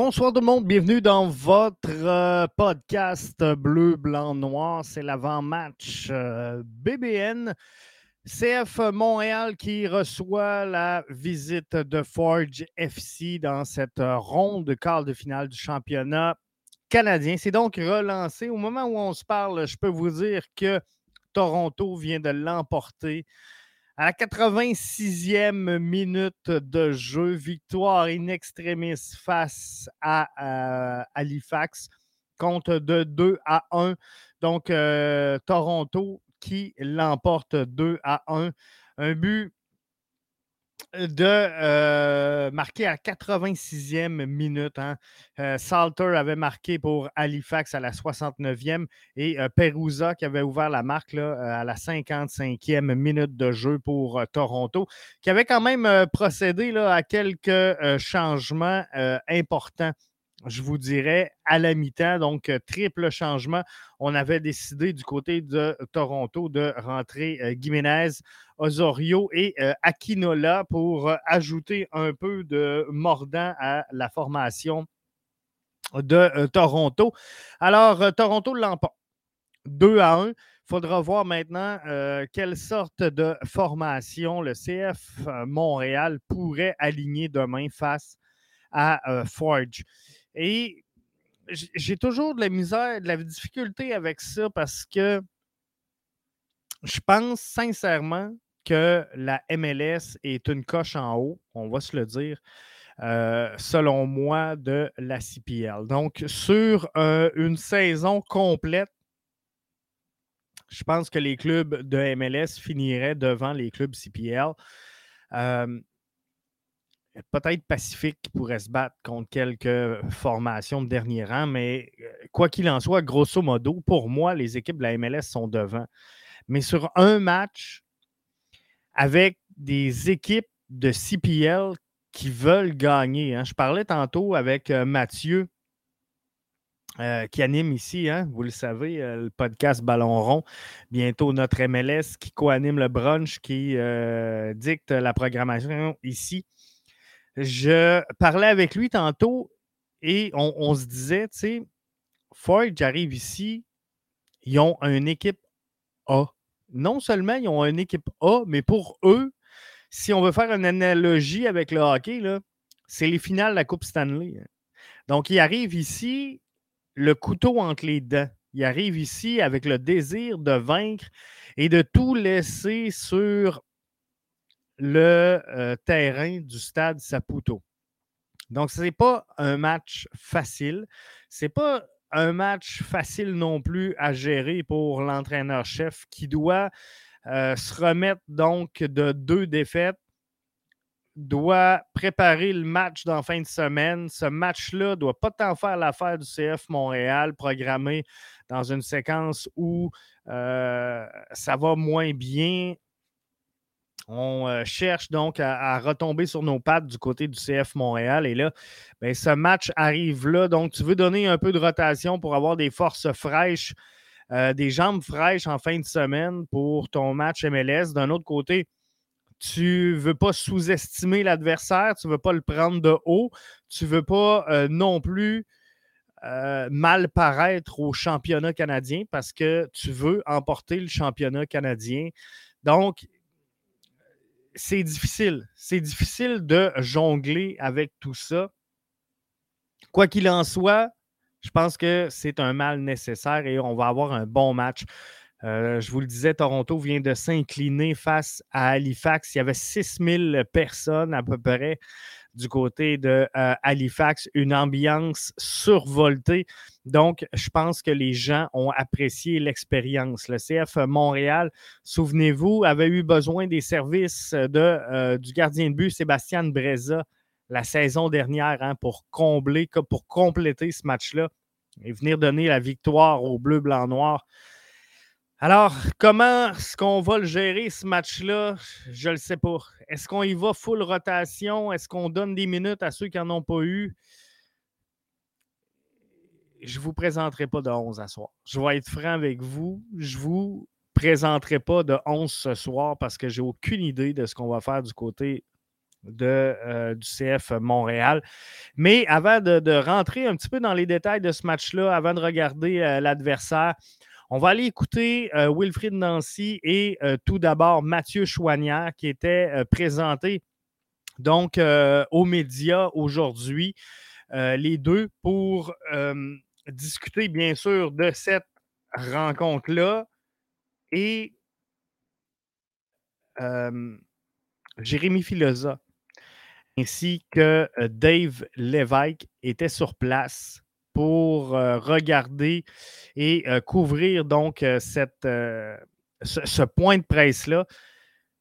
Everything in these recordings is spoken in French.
Bonsoir tout le monde, bienvenue dans votre euh, podcast bleu, blanc, noir. C'est l'avant-match euh, BBN. CF Montréal qui reçoit la visite de Forge FC dans cette ronde de quart de finale du championnat canadien. C'est donc relancé. Au moment où on se parle, je peux vous dire que Toronto vient de l'emporter à la 86e minute de jeu, victoire in extremis face à euh, Halifax, compte de 2 à 1. Donc, euh, Toronto qui l'emporte 2 à 1. Un but de euh, marquer à 86e minute. Hein. Euh, Salter avait marqué pour Halifax à la 69e et euh, Perusa qui avait ouvert la marque à la 55e minute de jeu pour Toronto, qui avait quand même procédé à quelques changements importants je vous dirais, à la mi-temps. Donc, triple changement. On avait décidé du côté de Toronto de rentrer euh, Osorio et euh, Aquinola pour euh, ajouter un peu de mordant à la formation de euh, Toronto. Alors, Toronto l'emporte 2 à 1. Il faudra voir maintenant quelle sorte de formation le CF Montréal pourrait aligner demain face à Forge. Et j'ai toujours de la misère, de la difficulté avec ça parce que je pense sincèrement que la MLS est une coche en haut, on va se le dire, euh, selon moi, de la CPL. Donc, sur euh, une saison complète, je pense que les clubs de MLS finiraient devant les clubs CPL. Euh, peut-être Pacifique qui pourrait se battre contre quelques formations de dernier rang, mais quoi qu'il en soit, grosso modo, pour moi, les équipes de la MLS sont devant. Mais sur un match, avec des équipes de CPL qui veulent gagner. Hein. Je parlais tantôt avec euh, Mathieu, euh, qui anime ici, hein, vous le savez, euh, le podcast Ballon Rond. Bientôt notre MLS qui co-anime le brunch, qui dicte la programmation ici. Je parlais avec lui tantôt et on, se disait, tu sais, Ford, j'arrive ici, ils ont une équipe A non seulement ils ont une équipe A, mais pour eux, si on veut faire une analogie avec le hockey, c'est les finales de la Coupe Stanley. Hein. Donc, ils arrivent ici, le couteau entre les dents. Il arrive ici avec le désir de vaincre et de tout laisser sur le euh, terrain du stade Saputo. Donc, ce n'est pas un match facile. Ce n'est pas un match facile non plus à gérer pour l'entraîneur-chef qui doit euh, se remettre donc de deux défaites, doit préparer le match dans fin de semaine. Ce match-là ne doit pas tant faire l'affaire du CF Montréal, programmé dans une séquence où euh, ça va moins bien. On euh, cherche donc à, retomber sur nos pattes du côté du CF Montréal. Et là, ben, ce match arrive là. Donc, tu veux donner un peu de rotation pour avoir des forces fraîches, euh, des jambes fraîches en fin de semaine pour ton match MLS. D'un autre côté, tu ne veux pas sous-estimer l'adversaire, tu ne veux pas le prendre de haut, tu ne veux pas euh, non plus mal paraître au championnat canadien parce que tu veux emporter le championnat canadien. Donc, c'est difficile. C'est difficile de jongler avec tout ça. Quoi qu'il en soit, je pense que c'est un mal nécessaire et on va avoir un bon match. Euh, je vous le disais, Toronto vient de s'incliner face à Halifax. Il y avait 6000 personnes à peu près du côté de euh, Halifax, une ambiance survoltée. Donc, je pense que les gens ont apprécié l'expérience. Le CF Montréal, souvenez-vous, avait eu besoin des services euh, du gardien de but Sébastien Breza la saison dernière hein, pour combler, pour compléter ce match-là et venir donner la victoire au bleu, blanc, noir. Alors, comment est-ce qu'on va le gérer, ce match-là? Je ne le sais pas. Est-ce qu'on y va full rotation? Est-ce qu'on donne des minutes à ceux qui n'en ont pas eu? Je ne vous présenterai pas de 11 à soir. Je vais être franc avec vous. Je ne vous présenterai pas de 11 ce soir parce que j'ai aucune idée de ce qu'on va faire du côté de, euh, du CF Montréal. Mais avant de, rentrer un petit peu dans les détails de ce match-là, avant de regarder euh, l'adversaire, on va aller écouter euh, Wilfried Nancy et euh, tout d'abord Mathieu Chouanière qui était euh, présenté donc aux médias aujourd'hui, les deux, pour discuter bien sûr de cette rencontre-là et Jérémy Filosa ainsi que Dave Lévesque étaient sur place pour euh, regarder et euh, couvrir donc euh, ce, point de presse-là.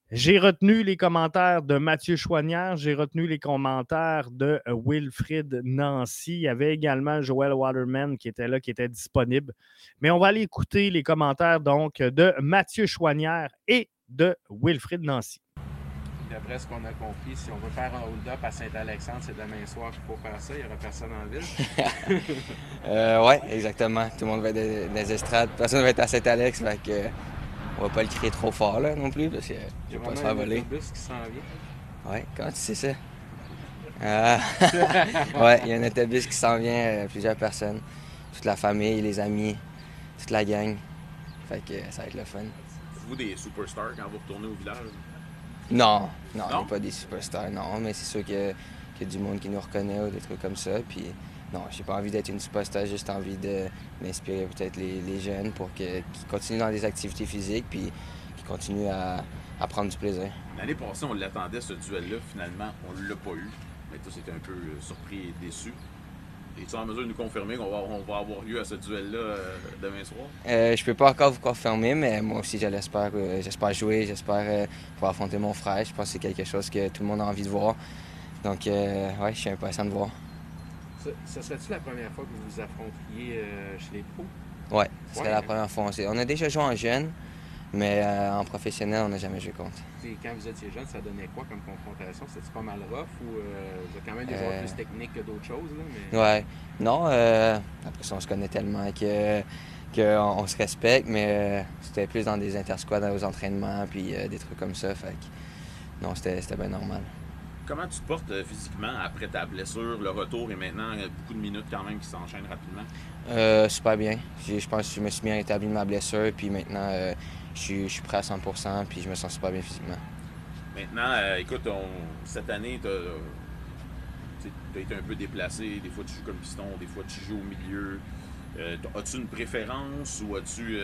J'ai retenu les commentaires de Mathieu Chouanière, j'ai retenu les commentaires de Wilfrid Nancy. Il y avait également Joel Waterman qui était là, qui était disponible. Mais on va aller écouter les commentaires donc de Mathieu Chouanière et de Wilfrid Nancy d'après ce qu'on a compris, si on veut faire un hold-up à Saint-Alexandre, c'est demain soir qu'il faut faire ça. Il n'y aura personne en ville. euh, oui, exactement. Tout le monde va être dans les estrades. Personne ne va être à Saint-Alex. Fait que, on va pas le crier trop fort là, non plus parce que je vais pas se faire voler. Il y a un autobus qui s'en vient. Oui, comment tu sais ça? Ah. oui, il y a un autobus qui s'en vient, euh, plusieurs personnes. Toute la famille, les amis, toute la gang. Fait que ça va être le fun. Vous des superstars quand vous retournez au village? Non, non, pas des superstars, non, mais c'est sûr qu'il y, a du monde qui nous reconnaît ou des trucs comme ça. Puis non, j'ai pas envie d'être une superstar, j'ai juste envie d'inspirer peut-être les, jeunes pour qu'ils continuent dans des activités physiques puis qu'ils continuent à, prendre du plaisir. L'année passée, on l'attendait ce duel-là, finalement, on l'a pas eu. Mais toi, c'était un peu euh, surpris et déçu. Es-tu en mesure de nous confirmer qu'on va, avoir lieu à ce duel-là euh, demain soir? Euh, je peux pas encore vous confirmer, mais moi aussi, j'espère, euh, j'espère jouer, j'espère euh, pouvoir affronter mon frère. Je pense que c'est quelque chose que tout le monde a envie de voir. Donc, ouais, je suis impatient de voir. Ce, serait-tu la première fois que vous vous affrontiez chez les pros? Ouais, ce serait la première fois. On a déjà joué en jeune, mais en professionnel, on n'a jamais joué contre quand vous étiez jeune, ça donnait quoi comme confrontation? C'était pas mal rough ou euh, vous avez quand même des joueurs plus euh. techniques que d'autres choses? Là, mais... Ouais. Non, euh, après ça, on se connaît tellement que qu'on se respecte, mais euh, c'était plus dans des intersquads, aux entraînements, puis des trucs comme ça. Fait que, non, c'était bien normal. Comment tu te portes physiquement après ta blessure, le retour et maintenant beaucoup de minutes quand même qui s'enchaînent rapidement? super bien. Je pense que je me suis bien rétabli de ma blessure, puis maintenant je suis, prêt à 100% puis je me sens super bien physiquement. Maintenant, euh, écoute, cette année, tu as, été un peu déplacé. Des fois, tu joues comme piston, des fois, tu joues au milieu. as-tu une préférence ou as-tu,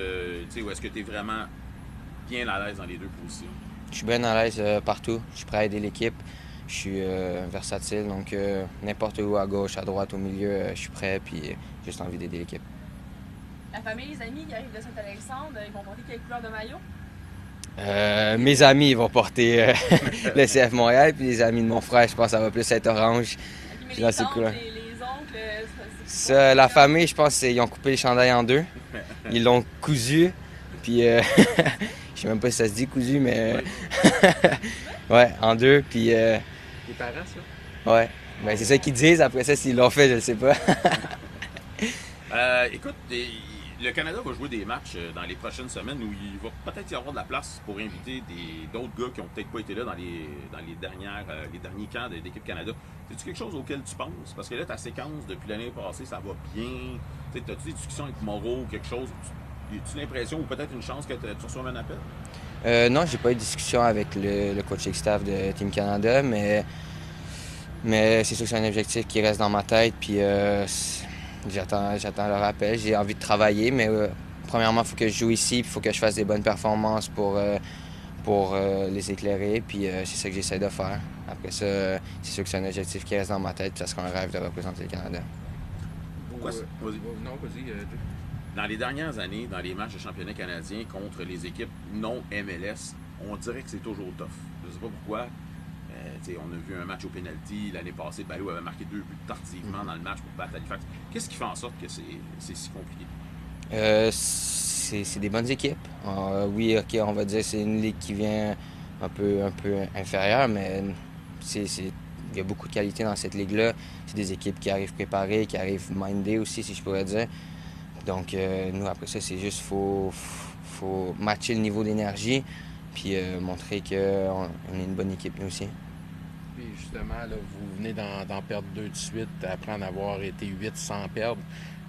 ou est-ce que tu es vraiment bien à l'aise dans les deux positions? Je suis bien à l'aise partout. Je suis prêt à aider l'équipe. Je suis versatile, donc n'importe où, à gauche, à droite, au milieu, je suis prêt, puis j'ai juste envie d'aider l'équipe. La famille, les amis qui arrivent de Saint-Alexandre, ils vont porter quelle couleur de maillot? Euh, mes amis ils vont porter euh, le CF Montréal, puis les amis de mon frère, je pense que ça va plus être orange. Okay, mais les, oncles, les, les, oncles, euh, ça, la famille, je pense qu'ils ont coupé les chandails en deux. Ils l'ont cousu, puis je sais même pas si ça se dit cousu, mais ouais, en deux, puis. Les parents, ça? Ouais, ben, c'est ça qu'ils disent. Après ça, s'ils l'ont fait, je ne sais pas. écoute, le Canada va jouer des matchs euh, dans les prochaines semaines où il va peut-être y avoir de la place pour inviter d'autres gars qui n'ont peut-être pas été là dans les, dans les, dernières, euh, les derniers camps de l'équipe Canada. C'est-tu quelque chose auquel tu penses? Parce que là, ta séquence depuis l'année passée, ça va bien. As-tu des discussions avec Moreau ou quelque chose? As-tu l'impression ou peut-être une chance que tu reçoives un appel? Euh, non, j'ai pas eu de discussion avec le, le coaching staff de Team Canada, mais, c'est sûr que c'est un objectif qui reste dans ma tête. Euh, J'attends, j'attends le rappel. J'ai envie de travailler, mais euh, premièrement, il faut que je joue ici, il faut que je fasse des bonnes performances pour, euh, pour euh, les éclairer. Puis c'est ça que j'essaie de faire. Après ça, c'est sûr que c'est un objectif qui reste dans ma tête, sera un rêve de représenter le Canada. Pourquoi Non, vas-y. Dans les dernières années, dans les matchs de championnat canadien contre les équipes non MLS, on dirait que c'est toujours tough. Je ne sais pas pourquoi. Euh, on a vu un match au penalty l'année passée. Balou avait marqué deux buts tardivement dans le match pour battre Halifax. Qu'est-ce qui fait en sorte que c'est si compliqué? Euh, c'est des bonnes équipes. Euh, oui, OK, on va dire que c'est une ligue qui vient un peu, un peu inférieure, mais il y a beaucoup de qualité dans cette ligue-là. C'est des équipes qui arrivent préparées, qui arrivent mindées aussi, si je pourrais dire. Donc, nous, après ça, c'est juste faut, faut matcher le niveau d'énergie puis montrer qu'on est une bonne équipe, nous aussi justement, vous venez d'en perdre deux de suite après en avoir été huit sans perdre.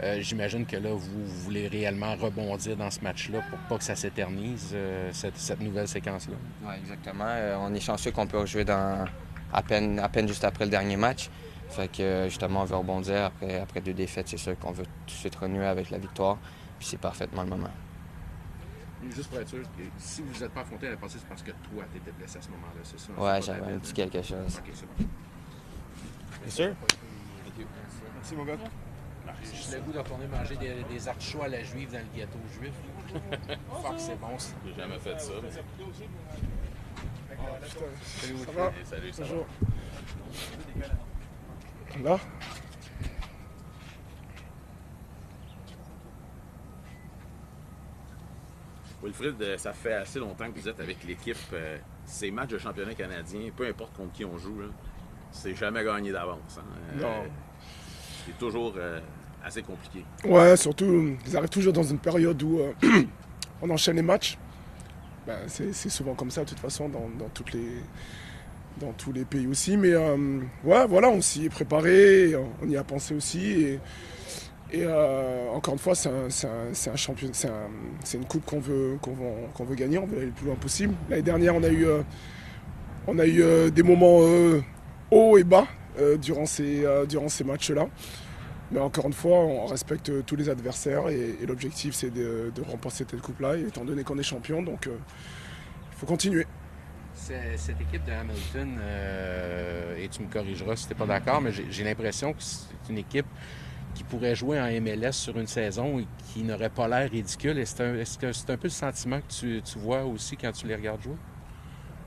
Euh, j'imagine que là, vous, voulez réellement rebondir dans ce match-là pour pas que ça s'éternise, euh, cette, nouvelle séquence-là. Oui, exactement. Euh, on est chanceux qu'on peut rejouer à, peine, à peine juste après le dernier match. Fait que justement, on veut rebondir. Après, après deux défaites, c'est sûr qu'on veut tout de suite renouer avec la victoire. Puis c'est parfaitement le moment. Juste pour être sûr, si vous n'êtes pas affronté à la passée, c'est parce que toi, tu étais blessé à ce moment-là, c'est ça? Ouais, j'avais un petit quelque chose. Ok, c'est bon. Bien sûr. Merci, mon gars. J'ai le goût de retourner manger des, des artichauts à la juive dans le gâteau juif. Fuck, c'est bon ça. J'ai jamais fait ça. Mais... Salut, ça va? Salut, ça Bonjour. Là? Wilfrid, euh, ça fait assez longtemps que vous êtes avec l'équipe. Euh, ces matchs de championnat canadien, peu importe contre qui on joue, c'est jamais gagné d'avance. Hein. Euh, non. c'est toujours assez compliqué. Ouais, surtout, ils arrivent toujours dans une période où on enchaîne les matchs. Ben, c'est souvent comme ça, de toute façon, dans, toutes les, dans tous les pays aussi. Mais ouais, voilà, on s'y est préparé, on y a pensé aussi. Et, et euh, encore une fois, c'est une coupe qu'on veut, gagner, on veut aller le plus loin possible. L'année dernière, on a eu, euh, euh, des moments hauts et bas durant ces, durant ces matchs-là. Mais encore une fois, on respecte tous les adversaires et, l'objectif, c'est de, remporter cette coupe-là, étant donné qu'on est champion, donc il faut continuer. Cette équipe de Hamilton, et tu me corrigeras si tu n'es pas d'accord, mais j'ai l'impression que c'est une équipe qui pourrait jouer en MLS sur une saison et qui n'aurait pas l'air ridicule. Est-ce que c'est un peu le sentiment que tu, vois aussi quand tu les regardes jouer?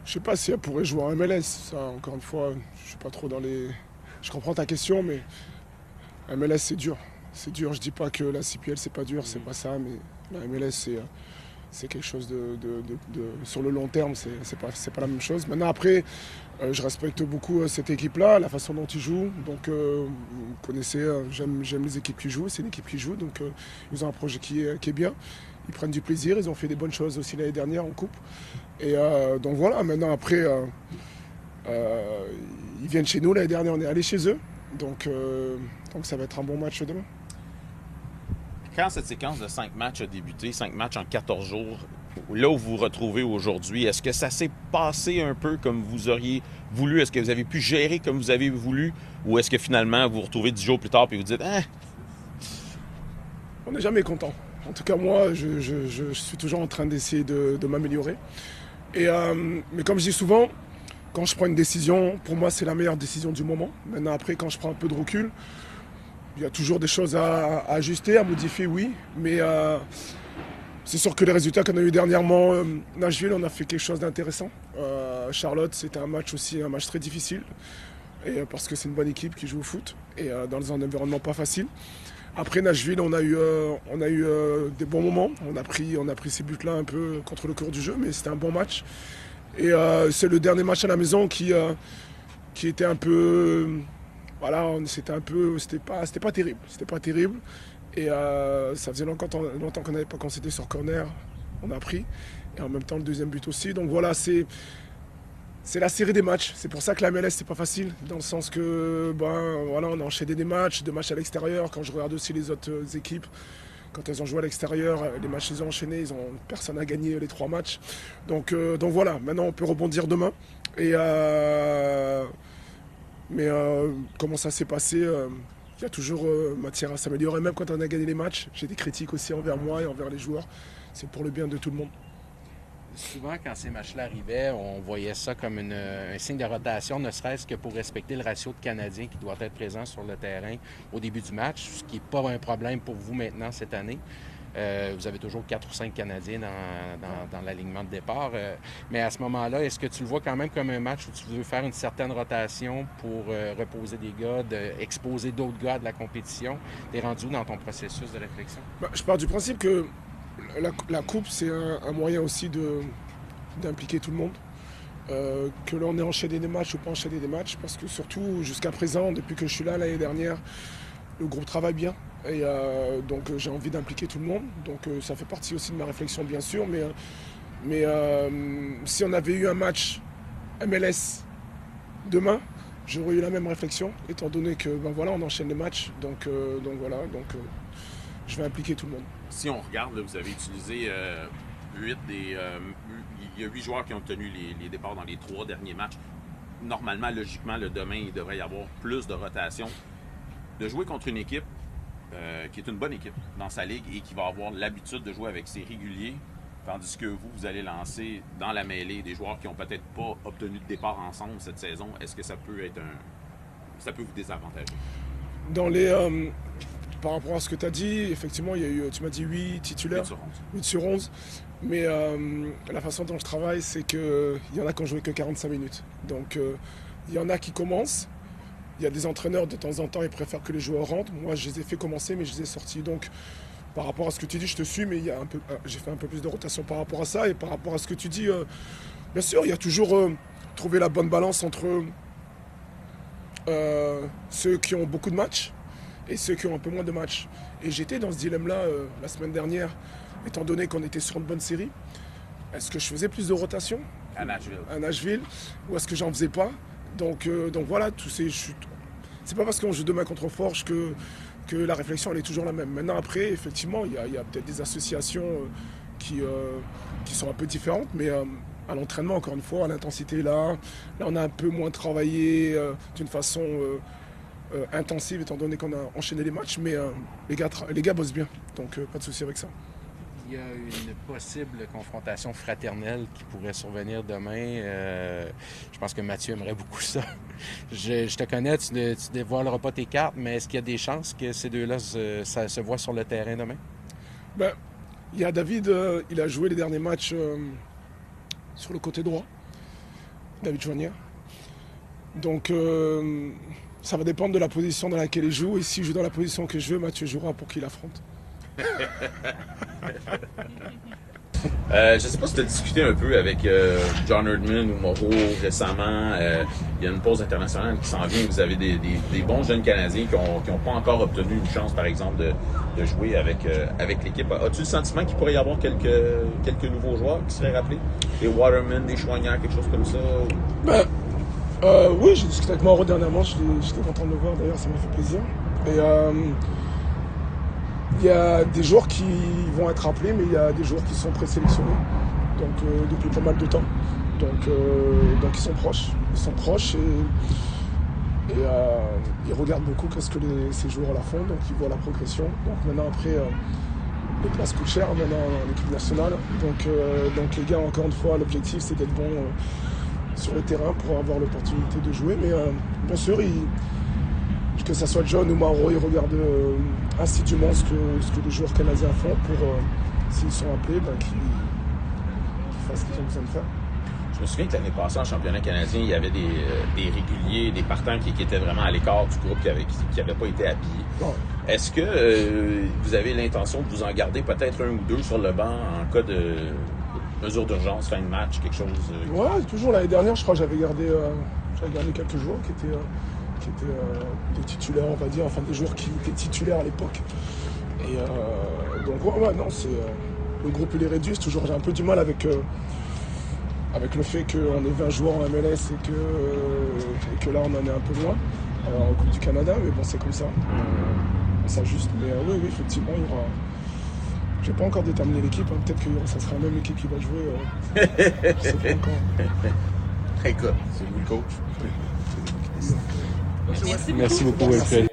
Je sais pas si elle pourrait jouer en MLS. Ça, encore une fois, je suis pas trop dans les. Je comprends ta question, mais MLS c'est dur. C'est dur. Je dis pas que la CPL c'est pas dur, c'est pas ça, mais la MLS c'est c'est quelque chose de, sur le long terme, c'est pas, pas la même chose. Maintenant après, euh, je respecte beaucoup euh, cette équipe-là, la façon dont ils jouent. Donc, euh, vous connaissez, j'aime les équipes qui jouent. C'est une équipe qui joue. Donc, ils ont un projet qui est, bien. Ils prennent du plaisir. Ils ont fait des bonnes choses aussi l'année dernière en Coupe. Et donc, voilà. Maintenant, après, ils viennent chez nous. L'année dernière, on est allé chez eux. Donc, ça va être un bon match demain. Quand cette séquence de 5 matchs a débuté, 5 matchs en 14 jours, là où vous vous retrouvez aujourd'hui, est-ce que ça s'est passé un peu comme vous auriez voulu? Est-ce que vous avez pu gérer comme vous avez voulu? Ou est-ce que finalement vous vous retrouvez dix jours plus tard et vous dites, hein? on n'est jamais content. En tout cas, moi, je, suis toujours en train d'essayer de, m'améliorer. Et, euh, mais comme je dis souvent, quand je prends une décision, pour moi, c'est la meilleure décision du moment. Maintenant, après, quand je prends un peu de recul, il y a toujours des choses à, ajuster, à modifier, oui. Mais euh, c'est sûr que les résultats qu'on a eu dernièrement, euh, Nashville, on a fait quelque chose d'intéressant. Charlotte, c'était un match aussi, un match très difficile. Et, parce que c'est une bonne équipe qui joue au foot et dans un environnement pas facile. Après Nashville, on a eu, euh, on a eu euh, des bons moments. On a pris, on a pris ces buts-là un peu contre le cours du jeu, mais c'était un bon match. Et euh, c'est le dernier match à la maison qui, qui était un peu, voilà, c'était un peu, c'était pas, c'était pas terrible, c'était pas terrible. Et ça faisait longtemps, qu'on n'avait pas concédé sur corner. On a pris. Et en même temps le deuxième but aussi. Donc voilà, c'est c'est la série des matchs. C'est pour ça que la MLS, c'est pas facile, dans le sens que ben, voilà, on a enchaîné des matchs, deux matchs à l'extérieur. Quand je regarde aussi les autres euh, équipes, quand elles ont joué à l'extérieur, euh, les matchs qu'ils ont enchaînés, ils ont, personne n'a gagné les trois matchs. Donc, euh, donc voilà, maintenant on peut rebondir demain. Et, mais comment ça s'est passé il y a toujours matière à s'améliorer, même quand on a gagné les matchs. J'ai des critiques aussi envers moi et envers les joueurs. C'est pour le bien de tout le monde souvent, quand ces matchs-là arrivaient, on voyait ça comme un signe de rotation, ne serait-ce que pour respecter le ratio de Canadiens qui doit être présent sur le terrain au début du match, ce qui n'est pas un problème pour vous maintenant cette année. Euh, vous avez toujours quatre ou cinq Canadiens dans, l'alignement de départ. Euh, mais à ce moment-là, est-ce que tu le vois quand même comme un match où tu veux faire une certaine rotation pour euh, reposer des gars, exposer d'autres gars de la compétition? Tu es rendu dans ton processus de réflexion? Ben, je pars du principe que la, coupe, c'est un, moyen aussi d'impliquer tout le monde. Que l'on ait enchaîné des matchs ou pas enchaîné des matchs, parce que surtout jusqu'à présent, depuis que je suis là l'année dernière, le groupe travaille bien. Et euh, donc j'ai envie d'impliquer tout le monde. Donc euh, ça fait partie aussi de ma réflexion bien sûr. Mais, si on avait eu un match MLS demain, j'aurais eu la même réflexion, étant donné que ben voilà, on enchaîne les matchs. Donc, voilà, donc je vais impliquer tout le monde si on regarde, vous avez utilisé euh, des. Euh, il y a huit joueurs qui ont tenu les, départs dans les trois derniers matchs. Normalement, logiquement, le demain, il devrait y avoir plus de rotation. De jouer contre une équipe euh, qui est une bonne équipe dans sa ligue et qui va avoir l'habitude de jouer avec ses réguliers, tandis que vous, vous allez lancer dans la mêlée des joueurs qui n'ont peut-être pas obtenu de départ ensemble cette saison, est-ce que ça peut être un. ça peut vous désavantager? Dans les, par rapport à ce que tu as dit, effectivement, il y a eu, tu m'as dit 8 titulaires, 8 sur 11. Mais euh, la façon dont je travaille, c'est qu'il y en a qui ont joué que 45 minutes. Donc euh, il y en a qui commencent. Il y a des entraîneurs, de temps en temps, ils préfèrent que les joueurs rentrent. Moi, je les ai fait commencer, mais je les ai sortis. Donc par rapport à ce que tu dis, je te suis, mais euh, j'ai fait un peu plus de rotation par rapport à ça. Et par rapport à ce que tu dis, bien sûr, il y a toujours trouvé la bonne balance entre ceux qui ont beaucoup de matchs et ceux qui ont un peu moins de matchs. Et j'étais dans ce dilemme-là euh, la semaine dernière, étant donné qu'on était sur une bonne série. Est-ce que je faisais plus de rotation à Nashville, à Nashville ou est-ce que j'en faisais pas? Donc, euh, donc voilà, tous ces C'est pas parce qu'on joue demain contre Forge que, que la réflexion elle est toujours la même. Maintenant après, effectivement, il y a, peut-être des associations euh, qui, qui sont un peu différentes, mais à l'entraînement, encore une fois, à l'intensité là, là on a un peu moins travaillé d'une façon euh, intensive étant donné qu'on a enchaîné les matchs, mais euh, les, gars, les gars bossent bien, donc euh, pas de souci avec ça. Il y a une possible confrontation fraternelle qui pourrait survenir demain. je pense que Mathieu aimerait beaucoup ça. je, te connais, tu ne dévoileras pas tes cartes, mais est-ce qu'il y a des chances que ces deux-là se, voient sur le terrain demain? Ben, il y a David, il a joué les derniers matchs sur le côté droit. David Joignard. Donc, ça va dépendre de la position dans laquelle il joue. Et s'il joue dans la position que je veux, Mathieu jouera pour qu'il affronte. Euh, je sais pas si tu as discuté un peu avec euh, John Erdman ou Moreau récemment. Euh, il y a une pause internationale qui s'en vient. Vous avez des, bons jeunes Canadiens qui n'ont pas encore obtenu une chance, par exemple, de, jouer avec, avec l'équipe. As-tu le sentiment qu'il pourrait y avoir quelques, quelques nouveaux joueurs qui seraient rappelés? Des Waterman, des Choignards, quelque chose comme ça? Ben, euh, oui, j'ai discuté avec Mauro dernièrement, j'étais content de le voir d'ailleurs, ça m'a fait plaisir. Et euh, il y a des joueurs qui vont être appelés, mais il y a des joueurs qui sont présélectionnés, euh, depuis pas mal de temps. Donc, donc ils sont proches, ils sont proches et Et ils regardent beaucoup qu'est-ce que ces joueurs-là font, donc ils voient la progression. Donc maintenant, après, les places coûtent cher maintenant en équipe nationale. Donc, donc les gars, encore une fois, l'objectif c'est d'être bon sur le terrain pour avoir l'opportunité de jouer. Mais bien sûr, que ce soit John ou Mauro, ils regardent assidûment ce que, ce que les joueurs canadiens font pour, s'ils sont appelés, ben, qu'ils fassent ce qu'ils ont besoin de faire. Je me souviens que l'année passée, en championnat canadien, il y avait des, euh, des réguliers, des partants qui, étaient vraiment à l'écart du groupe, qui n'avaient pas été habillés. Est-ce que euh, vous avez l'intention de vous en garder peut-être un ou deux sur le banc en cas de mesure d'urgence, fin de match, quelque chose? Euh, ouais, toujours l'année dernière, je crois que j'avais gardé, gardé quelques joueurs qui étaient, qui étaient des titulaires, on va dire, enfin des joueurs qui étaient titulaires à l'époque. Et donc, ouais, non, c'est. le groupe il est réduit, toujours j'ai un peu du mal avec avec le fait qu'on est 20 joueurs en MLS et que, que là on en est un peu loin en Coupe du Canada, mais bon c'est comme ça. On s'ajuste. Mais euh, oui, oui, effectivement, il y aura. J'ai pas encore déterminé l'équipe, hein. peut-être que ça sera la même équipe qui va jouer. Euh... Je sais pas encore. Écoute, c'est vous le coach. Merci, Merci beaucoup, Wilfred.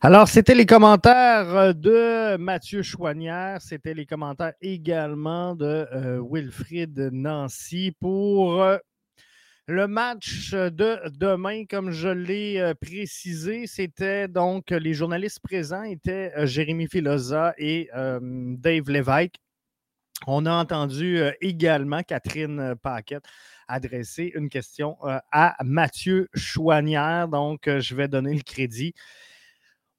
Alors, c'était les commentaires euh, de Mathieu Chouanière. C'était les commentaires également de euh, Wilfried Nancy pour euh, le match de demain. Comme je l'ai précisé, c'était donc les journalistes présents étaient Jérémy Filosa et Dave Lévesque. On a entendu également Catherine Paquette adresser une question à Mathieu Chouanière. Donc, je vais donner le crédit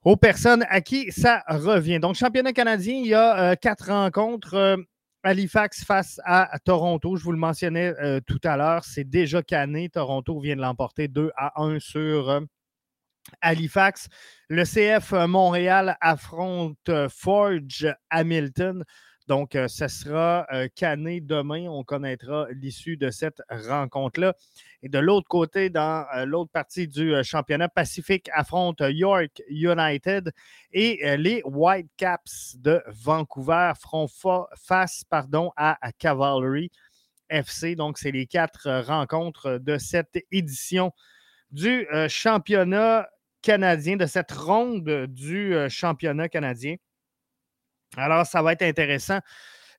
aux personnes à qui ça revient. Donc, championnat canadien, il y a euh, quatre rencontres. Euh, Halifax face à, Toronto, je vous le mentionnais euh, tout à l'heure, c'est déjà canné. Toronto vient de l'emporter 2 à 1 sur Halifax. Le CF Montréal affronte Forge Hamilton. Donc, ce sera canné demain. On connaîtra l'issue de cette rencontre-là. Et de l'autre côté, dans euh, l'autre partie du euh, championnat, Pacifique affronte York United et euh, les Whitecaps de Vancouver feront face pardon, à, Cavalry FC. Donc, c'est les quatre rencontres de cette édition du championnat canadien, de cette ronde du championnat canadien. Alors, ça va être intéressant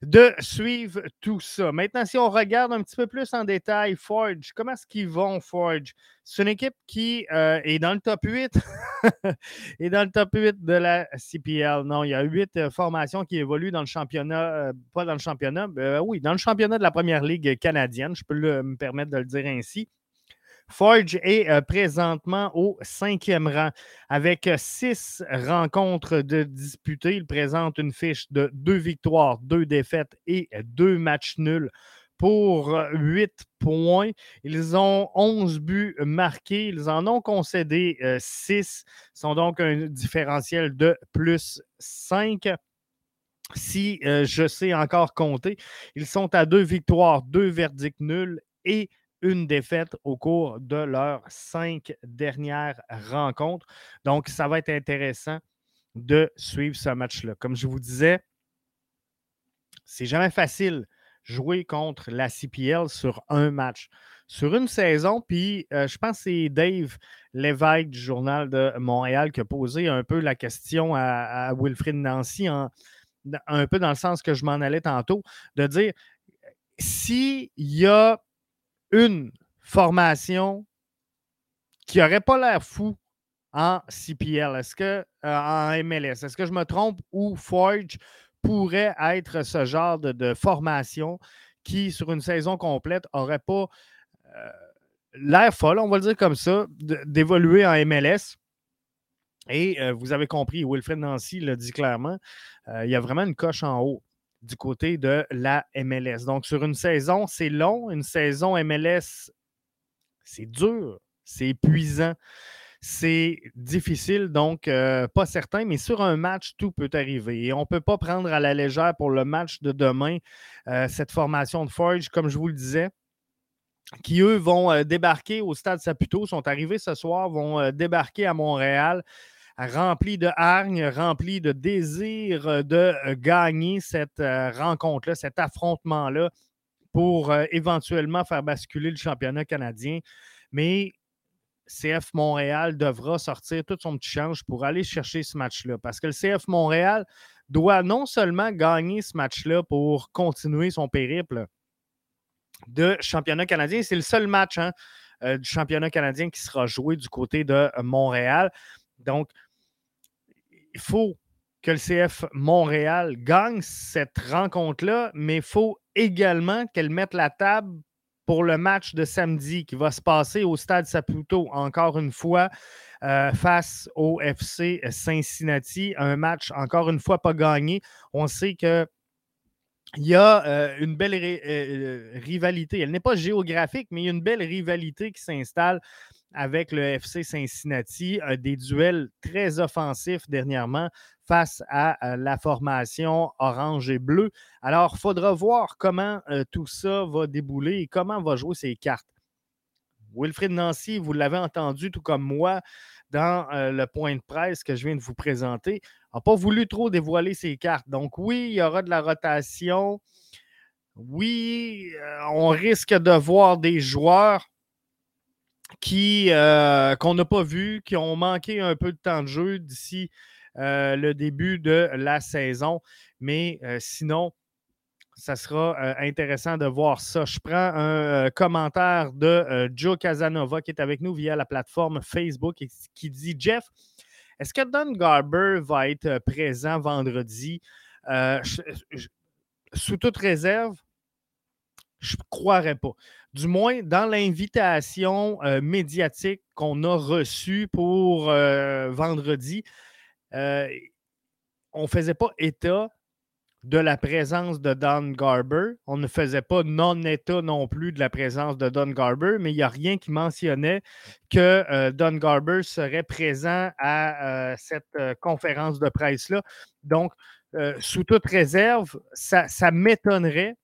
de suivre tout ça. Maintenant, si on regarde un petit peu plus en détail, Forge, comment est-ce qu'ils vont, Forge? C'est une équipe qui euh, est dans le top 8 et dans le top 8 de la CPL. Non, il y a huit euh, formations qui évoluent dans le championnat, euh, pas dans le championnat, oui, dans le championnat de la première ligue canadienne, je peux me permettre de le dire ainsi. Forge est euh, présentement au cinquième rang avec euh, six rencontres de disputées. Il présente une fiche de deux victoires, deux défaites et deux matchs nuls pour euh, huit points. Ils ont 11 buts marqués. Ils en ont concédé six. Ils sont donc un différentiel de plus 5 si je sais encore compter. Ils sont à deux victoires, deux verdicts nuls et une défaite au cours de leurs cinq dernières rencontres. Donc, ça va être intéressant de suivre ce match-là. Comme je vous disais, c'est jamais facile jouer contre la CPL sur un match. Sur une saison, puis euh, je pense que c'est Dave Lévesque du Journal de Montréal qui a posé un peu la question à, Wilfrid Nancy, un peu dans le sens que je m'en allais tantôt, de dire s'il y a une formation qui n'aurait pas l'air fou en CPL, est-ce euh, en MLS, est-ce que je me trompe ou Forge pourrait être ce genre de, formation qui, sur une saison complète, n'aurait pas euh, l'air folle, on va le dire comme ça, d'évoluer en MLS. Et euh, vous avez compris, Wilfred Nancy l'a dit clairement, il y a vraiment une coche en haut du côté de la MLS. Donc, sur une saison, c'est long. Une saison MLS, c'est dur, c'est épuisant. C'est difficile, donc euh, pas certain, mais sur un match, tout peut arriver. Et on ne peut pas prendre à la légère pour le match de demain euh, cette formation de Forge, comme je vous le disais, qui, eux, vont euh, débarquer au stade Saputo, sont arrivés ce soir, vont débarquer à Montréal rempli de hargne, rempli de désir euh, de euh, gagner cette euh, rencontre-là, cet affrontement-là pour éventuellement faire basculer le championnat canadien. Mais CF Montréal devra sortir tout son petit change pour aller chercher ce match-là. Parce que le CF Montréal doit non seulement gagner ce match-là pour continuer son périple de championnat canadien, c'est le seul match hein, du championnat canadien qui sera joué du côté de Montréal. Donc, il faut que le CF Montréal gagne cette rencontre-là, mais il faut également qu'elle mette la table pour le match de samedi qui va se passer au stade Saputo, encore une fois, euh, face au FC Cincinnati. Un match, encore une fois, pas gagné. On sait que. Il y a euh, une belle euh, rivalité. Elle n'est pas géographique, mais il y a une belle rivalité qui s'installe avec le FC Cincinnati. des duels très offensifs dernièrement face à la formation orange et bleu. Alors, il faudra voir comment euh, tout ça va débouler et comment va jouer ses cartes. Wilfrid Nancy, vous l'avez entendu, tout comme moi, dans euh, le point de presse que je viens de vous présenter, n'a pas voulu trop dévoiler ses cartes. Donc, oui, il y aura de la rotation. Oui, euh, on risque de voir des joueurs qui qu'on n'a pas vus, qui ont manqué un peu de temps de jeu d'ici euh, le début de la saison. Mais euh, sinon, ça sera euh, intéressant de voir ça. Je prends un commentaire de Joe Casanova qui est avec nous via la plateforme Facebook et qui dit Jeff, est-ce que Don Garber va être présent vendredi? sous toute réserve, je ne croirais pas. Du moins, dans l'invitation médiatique qu'on a reçue pour vendredi, euh, on ne faisait pas état de la présence de Don Garber. On ne faisait pas non-état non plus de la présence de Don Garber, mais il n'y a rien qui mentionnait que euh, Don Garber serait présent à euh, cette conférence de presse-là. Donc, sous toute réserve, ça m'étonnerait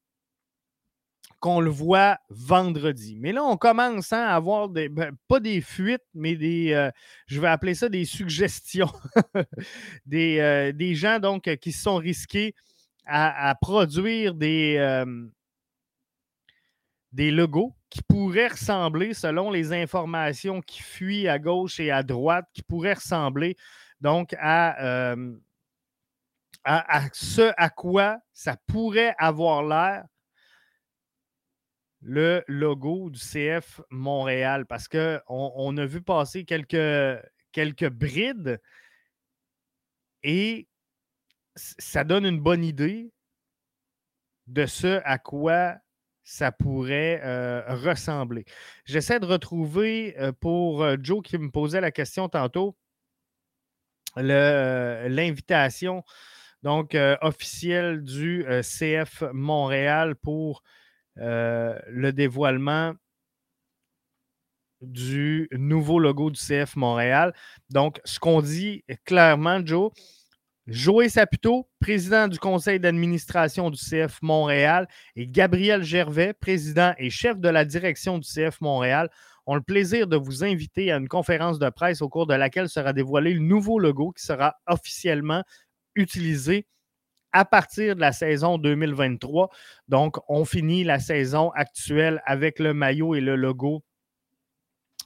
qu'on le voit vendredi. Mais là, on commence hein, à avoir ben, pas des fuites, mais des, euh, je vais appeler ça des suggestions. des, euh, des, gens donc qui se sont risqués à, produire des, euh, logos qui pourraient ressembler, selon les informations qui fuient à gauche et à droite, qui pourraient ressembler donc à ce à quoi ça pourrait avoir l'air le logo du CF Montréal parce qu'on on a vu passer quelques, quelques brides et ça donne une bonne idée de ce à quoi ça pourrait euh, ressembler. J'essaie de retrouver euh, pour euh, Joe qui me posait la question tantôt l'invitation donc officielle du CF Montréal pour le dévoilement du nouveau logo du CF Montréal. Donc, ce qu'on dit clairement, Joe, Joël Saputo, président du conseil d'administration du CF Montréal, et Gabriel Gervais, président et chef de la direction du CF Montréal, ont le plaisir de vous inviter à une conférence de presse au cours de laquelle sera dévoilé le nouveau logo qui sera officiellement utilisé à partir de la saison 2023. Donc, on finit la saison actuelle avec le maillot et le logo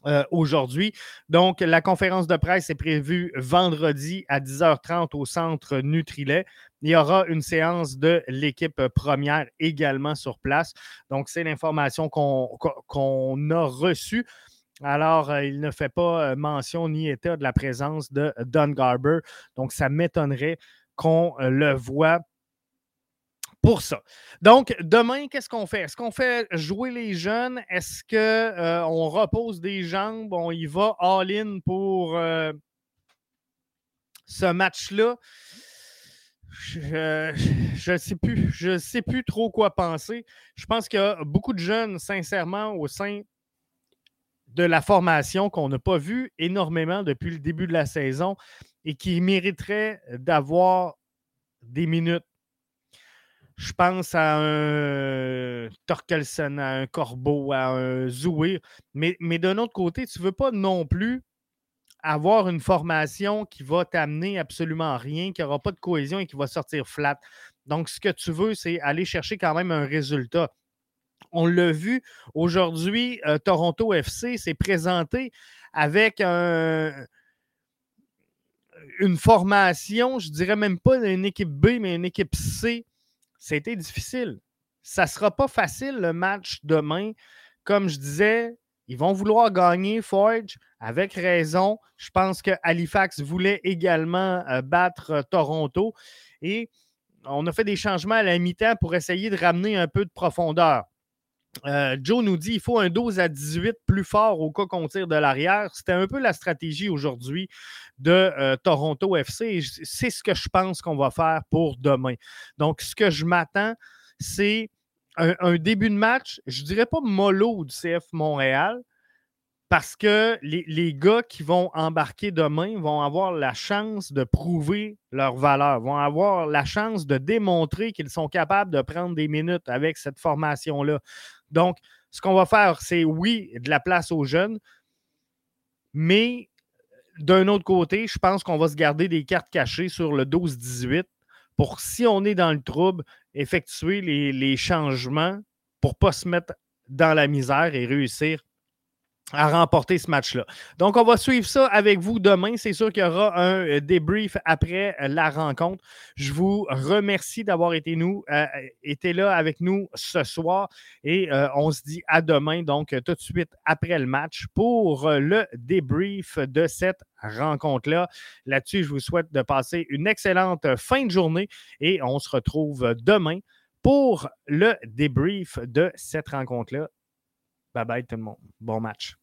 euh, aujourd'hui. Donc, la conférence de presse est prévue vendredi à 10h30 au centre Nutrilet. Il y aura une séance de l'équipe première également sur place. Donc, c'est l'information qu'on a reçue. Alors, euh, il ne fait pas euh, mention ni état de la présence de Don Garber. Donc, ça m'étonnerait qu'on euh, le voit pour ça. Donc, demain, qu'est-ce qu'on fait? Est-ce qu'on fait jouer les jeunes? Est-ce qu'on euh, repose des jambes? On y va all-in pour euh, ce match-là? Je ne sais plus. Sais plus trop quoi penser. Je pense qu'il y a beaucoup de jeunes, sincèrement, au sein de la formation qu'on n'a pas vu énormément depuis le début de la saison et qui mériterait d'avoir des minutes. Je pense à un Torkelson, à un Corbeau, à un Zouir. Mais, mais d'un autre côté, tu ne veux pas non plus avoir une formation qui va t'amener absolument rien, qui n'aura pas de cohésion et qui va sortir flat. Donc, ce que tu veux, c'est aller chercher quand même un résultat. On l'a vu aujourd'hui, euh, Toronto FC s'est présenté avec une formation, je dirais même pas une équipe B, mais une équipe C. C'était difficile. Ça ne sera pas facile le match demain. Comme je disais, ils vont vouloir gagner Forge avec raison. Je pense que Halifax voulait également euh, battre euh, Toronto. Et on a fait des changements à la mi-temps pour essayer de ramener un peu de profondeur. Euh, Joe nous dit qu'il faut un 12 à 18 plus fort au cas qu'on tire de l'arrière. C'était un peu la stratégie aujourd'hui de Toronto FC. C'est ce que je pense qu'on va faire pour demain. Donc, ce que je m'attends, c'est un, début de match, je dirais pas mollo du CF Montréal, parce que les, gars qui vont embarquer demain vont avoir la chance de prouver leur valeur, vont avoir la chance de démontrer qu'ils sont capables de prendre des minutes avec cette formation-là. Donc, ce qu'on va faire, c'est oui, de la place aux jeunes, mais d'un autre côté, je pense qu'on va se garder des cartes cachées sur le 12-18 pour, si on est dans le trouble, effectuer les, changements pour ne pas se mettre dans la misère et réussir à remporter ce match-là. Donc, on va suivre ça avec vous demain. C'est sûr qu'il y aura un euh, débrief après euh, la rencontre. Je vous remercie d'avoir été, nous, euh, été là avec nous ce soir et on se dit à demain, donc tout de suite après le match pour le débrief de cette rencontre-là. Là-dessus, je vous souhaite de passer une excellente fin de journée et on se retrouve demain pour le débrief de cette rencontre-là. Bye bye tout le monde. Bon match.